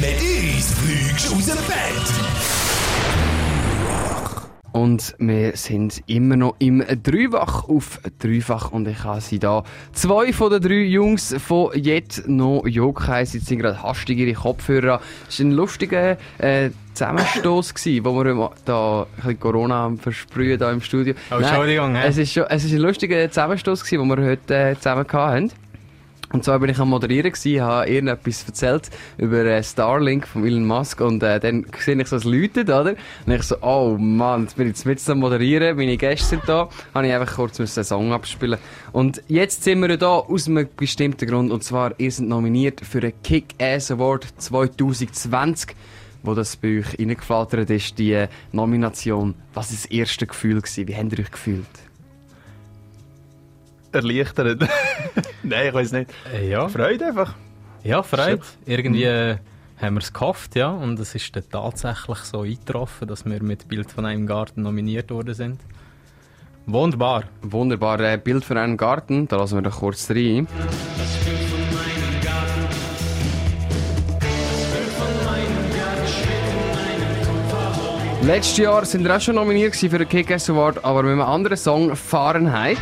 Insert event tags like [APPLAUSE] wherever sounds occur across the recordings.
Mit uns fliegst du aus dem Bett. Und wir sind immer noch im Dreifach auf Dreifach und ich habe sie da. Zwei von den drei Jungs von Jet no Yokai sitzen gerade hastig ihre Kopfhörer. Es war ein lustiger äh, Zusammenstoß gewesen, wo wir da ein Corona versprühen da im Studio. Oh, Entschuldigung, Nein, es ist schon, es ist ein lustiger Zusammenstoß gewesen, den wir heute äh, zusammen hatten. Und zwar bin ich am Moderieren gewesen, habe irgendetwas erzählt über äh, Starlink von Elon Musk und äh, dann sehe ich so ein Läutet, oder? Und ich so, oh Mann, jetzt bin ich jetzt mit am Moderieren, meine Gäste sind da, habe ich einfach kurz einen Song abspielen. Und jetzt sind wir da aus einem bestimmten Grund, und zwar, ihr seid nominiert für den Kick-Ass Award 2020 wo das bei euch reingeflattert ist, die Nomination. Was war das erste Gefühl? Gewesen? Wie habt ihr euch gefühlt? erleichtert. [LAUGHS] Nein, ich weiß nicht. Äh, ja. Freude einfach. Ja, Freude. Irgendwie äh, haben wir es gehofft, ja. Und es ist dann tatsächlich so eingetroffen, dass wir mit Bild von einem Garten nominiert worden sind. Wunderbar. Wunderbar. Äh, Bild von einem Garten, da lassen wir doch kurz rein. Letztes Jahr sind wir auch schon nominiert für den Kick-Ass Award, aber mit einem anderen Song, Fahrenheit.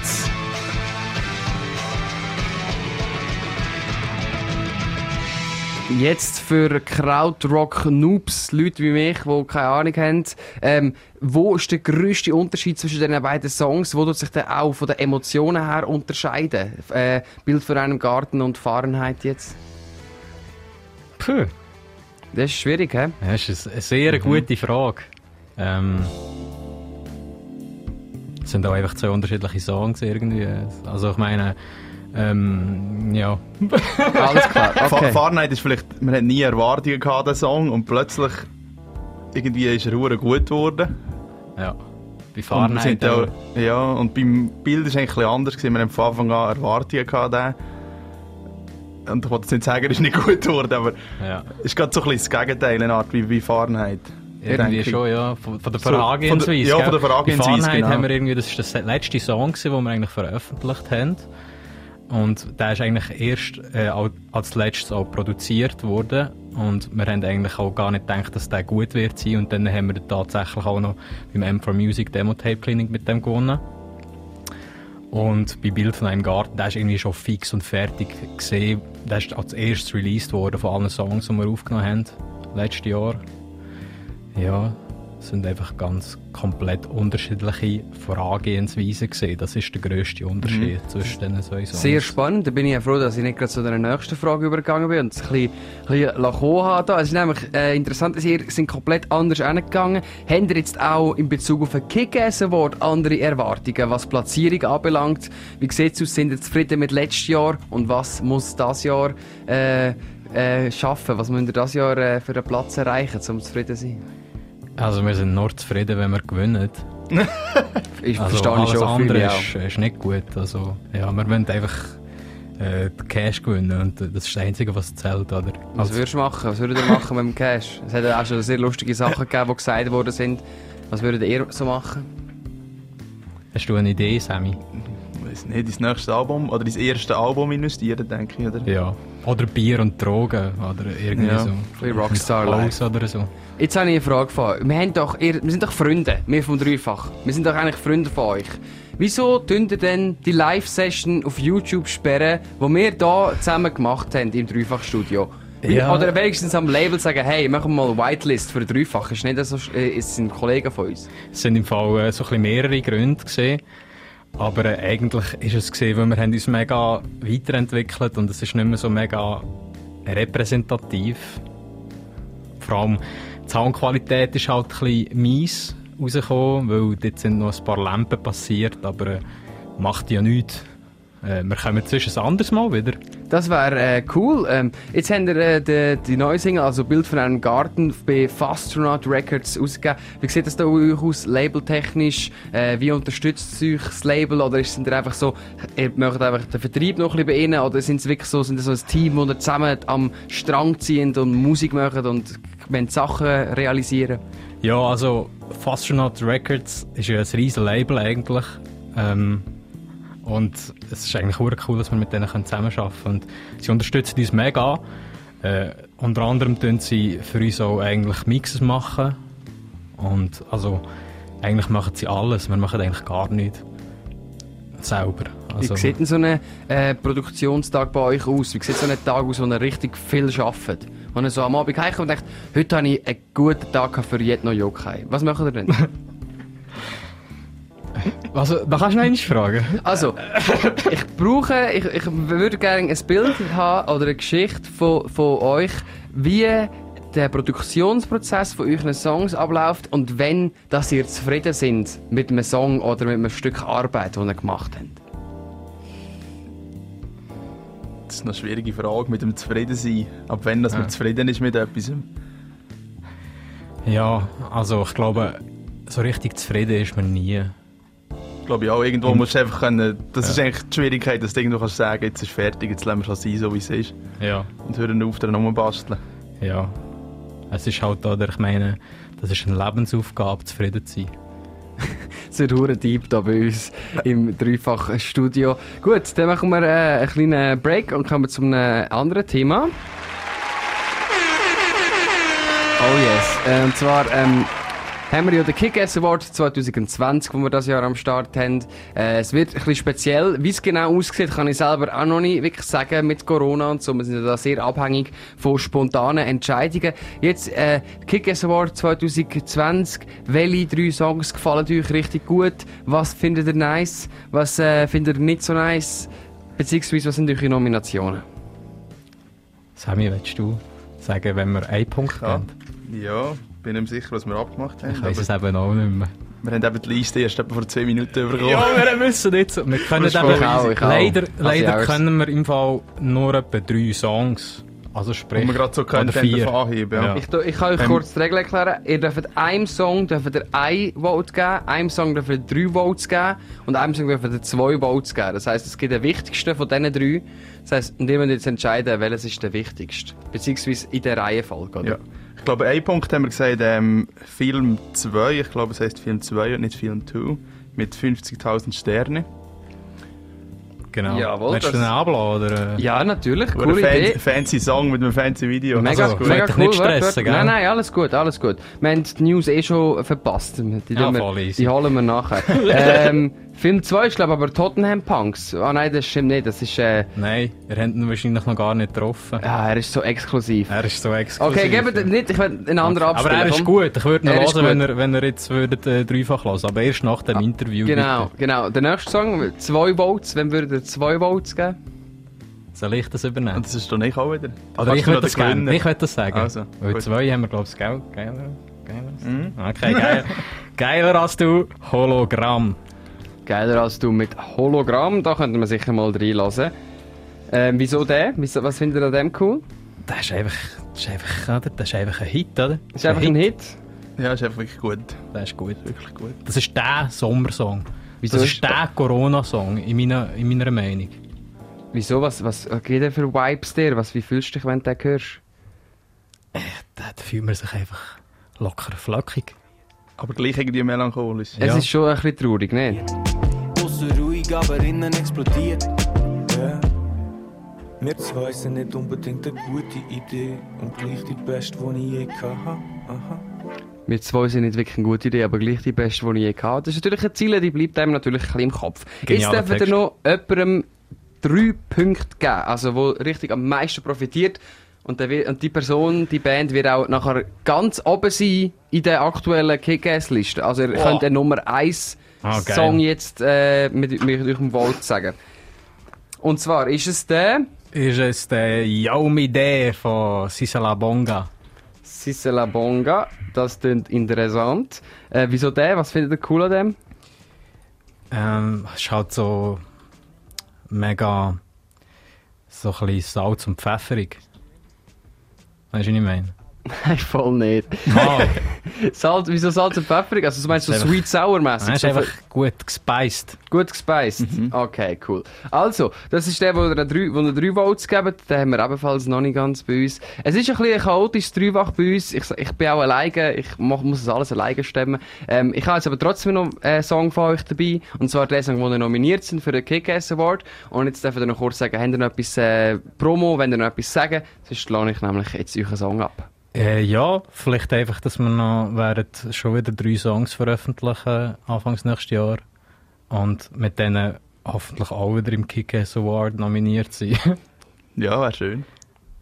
Jetzt für Krautrock-Noobs, Leute wie mich, die keine Ahnung haben, ähm, wo ist der grösste Unterschied zwischen den beiden Songs? Wo tut sich dann auch von den Emotionen her unterscheiden? Äh, Bild für einen Garten und Fahrenheit jetzt? Puh. Das ist schwierig, hä? Das ist eine sehr mhm. gute Frage. Ähm, es sind auch einfach zwei unterschiedliche Songs irgendwie. Also ich meine, ähm, ja. Alles klar. [LAUGHS] Okay. Fahrenheit ist vielleicht, man hat nie Erwartungen gehabt, den Song, und plötzlich irgendwie ist er gut geworden. Ja. Bei Fahrenheit auch, Ja, und beim Bild war es eigentlich anders gewesen. Wir haben von Anfang an Erwartungen gehabt, den. Und ich wollte jetzt nicht sagen, er ist nicht [LAUGHS] gut geworden, aber ja. es ist gerade so ein bisschen das Gegenteil, eine Art wie bei Fahrenheit. Irgendwie schon, ja. Von, von der Vorangehensweise. So, ja, von der Vorangehensweise. Genau. haben wir irgendwie, das ist der letzte Song, den wir eigentlich veröffentlicht haben. Und der ist eigentlich erst äh, als letztes auch produziert worden. Und wir haben eigentlich auch gar nicht gedacht, dass der gut wird sein. Und dann haben wir tatsächlich auch noch beim M4 Music Demo Tape Clinic mit dem gewonnen. Und bei Bild von einem Garten, der ist irgendwie schon fix und fertig gesehen. Der ist als erstes released worden von allen Songs, die wir aufgenommen haben, letztes Jahr. Ja, sind einfach ganz komplett unterschiedliche Vorangehensweisen gesehen. Das ist der grösste Unterschied mhm. zwischen diesen zwei Songs. Sehr spannend. Da bin ich ja froh, dass ich nicht gerade zu der nächsten Frage übergegangen bin und es ein bisschen, ein bisschen habe. Es ist nämlich äh, interessant, dass ihr sind komplett anders angegangen. Habt ihr jetzt auch in Bezug auf ein Kick-Ass Award andere Erwartungen, was Platzierung anbelangt? Wie sieht es aus? Sind ihr zufrieden mit letztes Jahr und was muss das Jahr äh, äh, schaffen? Was müsst ihr das Jahr äh, für einen Platz erreichen, um zufrieden zu sein? Also wir sind nur zufrieden, wenn wir gewinnen. [LAUGHS] ich also verstehe alles schon andere ist, ist, nicht gut. Also, ja, wir wollen einfach äh, Cash gewinnen und das ist das Einzige, was zählt. Oder? Was würdest du machen? Was würdet ihr machen mit dem Cash? Es hat auch schon sehr lustige Sachen [LAUGHS] gegeben, die gesagt worden sind. Was würdet ihr so machen? Hast du eine Idee, Sammy? Ich weiß nicht, dein nächstes Album oder dein erste Album investieren, denke ich, oder? Ja. Oder Bier und Drogen oder irgendwie ja, so. Rockstar oder so. Jetzt habe ich eine Frage von Wir, haben doch, ihr, wir sind doch Freunde, wir vom Dreifach. Wir sind doch eigentlich Freunde von euch. Wieso tun ihr denn die Live-Session auf YouTube sperren, die wir hier zusammen gemacht haben im Dreifach-Studio? Ja. Oder wenigstens am Label sagen, hey, machen wir mal eine Whitelist für Dreifach. Ist nicht so, äh, es sind Kollegen von uns. Es sind im Fall äh, so ein bisschen mehrere Gründe gesehen. Aber äh, eigentlich ist es gesehen, weil wir haben uns mega weiterentwickelt und es ist nicht mehr so mega repräsentativ. Vor allem die Soundqualität ist halt ein bisschen mies rausgekommen, weil dort sind noch ein paar Lampen passiert, aber äh, macht ja nichts. Äh, wir kommen zwischen ein anderes Mal wieder. Das wäre äh, cool. Ähm, jetzt haben wir äh, die, die neue Single, also Bild von einem Garten, bei Fastronaut Records ausgegeben. Wie sieht das da aus, labeltechnisch? Äh, wie unterstützt euch das Label? Oder sind ihr einfach so, ihr möchtet einfach den Vertrieb noch ein bisschen bei ihnen? Oder sind es wirklich so, sind so ein Team, das zusammen am Strang ziehen und Musik machen und wenn Sachen realisieren? Ja, also Fastronaut Records ist ja ein riesen Label eigentlich. Ähm, und es ist eigentlich auch cool, dass wir mit denen zusammenarbeiten können. Und sie unterstützen uns mega. Äh, unter anderem tun sie für uns auch eigentlich Mixes machen. Und also, eigentlich machen sie alles. Wir machen eigentlich gar nichts selber. Also, Wie sieht denn so ein äh, Produktionstag bei euch aus? Wie sieht so ein Tag aus, wo ihr richtig viel arbeitet? Wo ihr so am Abend heimkommt und denkt, heute habe ich einen guten Tag für Jet no Yokai. Was macht ihr denn? [LAUGHS] also, da kannst du noch fragen. Also, ich brauche, ich, ich würde gerne ein Bild haben oder eine Geschichte von, von euch, wie der Produktionsprozess von euren Songs abläuft und wenn, dass ihr zufrieden sind mit einem Song oder mit einem Stück Arbeit, das ihr gemacht habt. Das ist eine schwierige Frage mit dem Zufriedensein. Ab wann dass man Ja. zufrieden ist mit etwas. Ja, also ich glaube, so richtig zufrieden ist man nie. Ich glaube, ja, irgendwo Und- musst du einfach können. Das Ja. ist eigentlich die Schwierigkeit, dass du irgendwo kannst sagen, jetzt ist fertig, jetzt lassen wir es sein, so wie es ist. Ja. Und hören auf, daran rumbasteln. Ja. Es ist halt, oder ich meine, das ist eine Lebensaufgabe, zufrieden zu sein. [LAUGHS] Es wird hure deep da bei uns im dreifachen Studio. Gut, dann machen wir äh, einen kleinen Break und kommen zu einem anderen Thema. Oh yes. Äh, und zwar ähm, haben wir ja den Kick-Ass Award 2020, den wir das Jahr am Start haben. Äh, es wird ein bisschen speziell. Wie es genau aussieht, kann ich selber auch noch nicht wirklich sagen mit Corona und so. Wir sind ja da sehr abhängig von spontanen Entscheidungen. Jetzt äh, Kick-Ass Award 2020. Welche drei Songs gefallen euch richtig gut? Was findet ihr nice? Was äh, findet ihr nicht so nice? Beziehungsweise was sind eure Nominationen? Sammy, willst du sagen, wenn wir einen Punkt Ja. haben? Ja, bin nicht sicher, was wir abgemacht haben. Ich weiß es eben auch nicht mehr. wir haben eben die Liste erst etwa vor 10 Minuten bekommen. Ja, wir müssen nicht. Wir können eben, easy. Ich auch. leider, Also leider ja, können wir im Fall nur etwa drei Songs. Also sprich, Und wir gerade so können, anheben. Ja. Ja. Ich, ich kann euch Ähm, kurz die Regel erklären. Ihr dürft einem Song dürft ihr ein Vote geben, einem Song dürft ihr drei Votes geben und einem Song dürft ihr zwei Votes geben. Das heisst, es gibt den wichtigsten von diesen drei. Das heisst, und ihr müsst jetzt entscheiden, welches ist der wichtigste. Beziehungsweise in der Reihenfolge, oder? Ja. Ich glaube, einen Punkt haben wir gesagt, ähm, Film 2, ich glaube, es heißt Film 2 und nicht Film 2, mit 50.000 Sternen. Genau. Jawohl, Willst du den abladen? Oder? Ja, natürlich. Oder Coole ein Idee. fan fancy Song mit einem fancy Video. Mega, Also, mega wollt dich cool. nicht stressen, gell? Nein, nein, alles gut, alles gut. Wir haben die News eh schon verpasst. Die, Ja, wir- die holen wir nachher. [LAUGHS] ähm, Film 2 ist, glaube ich, aber Tottenham Punks. Ah nein, das stimmt nicht. Das ist, äh, Nein, ihr habt ihn wahrscheinlich noch gar nicht getroffen. ja, er ist so exklusiv. Er ist so exklusiv. Okay, gebt nicht, ich will einen anderen Aber abspielen. er ist gut. Ich würde ihn hören, wenn er, wenn er jetzt würdet, äh, dreifach hören Aber erst nach dem Interview. Genau, Bitte. genau. Der nächste Song, zwei Votes. Wenn würdet ihr zwei Votes geben? Soll ich das übernehmen? Und das ist doch nicht auch wieder. Oder Kannst ich noch das gerne. Ich will das sagen. Also, Weil gut. zwei haben wir, glaube ich, geil, geiler. geiler. Mhm. Okay, geil. [LAUGHS] Geiler als du. Hologramm. Geiler als du mit Hologramm. Da könnte man sicher mal reinlassen. Ähm, wieso der? Wieso, was findet ihr an dem cool? Das ist einfach, das ist einfach, oder? Das ist einfach ein Hit, oder? Ist einfach ein Hit. Ja, ist einfach wirklich gut. Das ist gut. Wirklich gut. Das ist der Sommersong. Wieso das ist- ist der Corona-Song, in meiner, in meiner Meinung. Wieso? Was, was geht der für Vibes dir? Was, wie fühlst du dich, wenn du den hörst? Da, da fühlt man sich einfach locker flockig. Aber gleich irgendwie melancholisch. Es Ja. ist schon ein bisschen traurig, nicht? Aussen ruhig, aber innen explodiert. Ja. Wir zwei sind nicht unbedingt eine gute Idee und gleich die beste, die ich je hatte. Aha. Wir zwei sind nicht wirklich eine gute Idee, aber gleich die beste, die ich je hatte. Das ist natürlich ein Ziel, die bleibt einem natürlich ein bisschen im Kopf. Genialer Jetzt ihr Text. noch jemandem drei Punkte geben, also wo richtig am meisten profitiert. Und, der, und die Person, die Band, wird auch nachher ganz oben sein in der aktuellen Kick-Ass-Liste. Also ihr könnt den Nummer 1 Ah, geil. Song jetzt äh, mit, mit eurem Vote sagen. Und zwar ist es der Ist es der Yaumide von Sisala Bonga. Sissela Bonga. Das klingt interessant. Äh, wieso der? Was findet ihr cool an dem? Ähm, es ist halt so mega so ein bisschen Salz und pfefferig. Weißt du, was ich meine? [LAUGHS] Nein, voll nicht. Ah, [LAUGHS] Salz, wieso Salz und Pfeffer? Also du meinst so Das einfach- sweet sour mäßig? er ist einfach gut gespeist. Gut gespeist. Okay, cool. Also, das ist der, wo er drei, wo Votes gibt. Den haben wir ebenfalls noch nicht ganz bei uns. Es ist ein bisschen ein chaotisches Dreifach bei uns. Ich, ich bin auch alleine. Ich mach, muss das alles alleine stemmen. Ähm, ich habe jetzt aber trotzdem noch einen Song von euch dabei. Und zwar der Song, wo ihr nominiert sind für den Kick-Ass Award. Und jetzt dürft ihr noch kurz sagen, habt ihr noch etwas äh, Promo, wenn ihr noch etwas sagen? Sonst lade ich nämlich jetzt euren Song ab. Äh, ja, vielleicht einfach, dass wir noch während schon wieder drei Songs veröffentlichen, anfangs nächstes Jahr. Und mit denen hoffentlich auch wieder im Kick-Ass Award nominiert sind. [LAUGHS] Ja, wäre schön.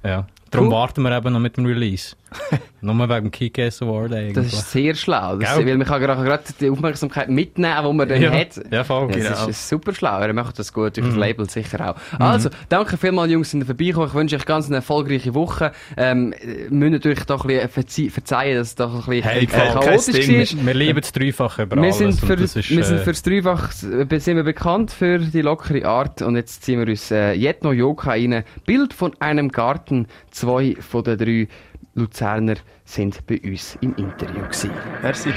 ja. Darum Cool. warten wir eben noch mit dem Release. [LAUGHS] Nur wegen dem Kick-Ass Award eigentlich. Das ist sehr schlau. Das, weil man kann gerade die Aufmerksamkeit mitnehmen, die man dann ja. hat. Ja, voll. Ja, Genau. Das ist super schlau. Er macht das gut durch das Mhm. Label sicher auch. Also, danke vielmals, Jungs, sind ihr vorbeigekommen. Ich wünsche euch ganz eine erfolgreiche Woche. Ähm, äh, müsst natürlich doch ein bisschen verzeihen, dass es doch ein bisschen Hey, äh, chaotisch war. Wir lieben das Dreifach über Wir sind, für, das ist, wir sind äh, fürs Dreifach äh, sind wir bekannt für die lockere Art und jetzt ziehen wir uns äh, Jetno Joka rein. Bild von einem Garten. Zwei von den drei Luzerner sind bei uns im Interview gewesen. Merci.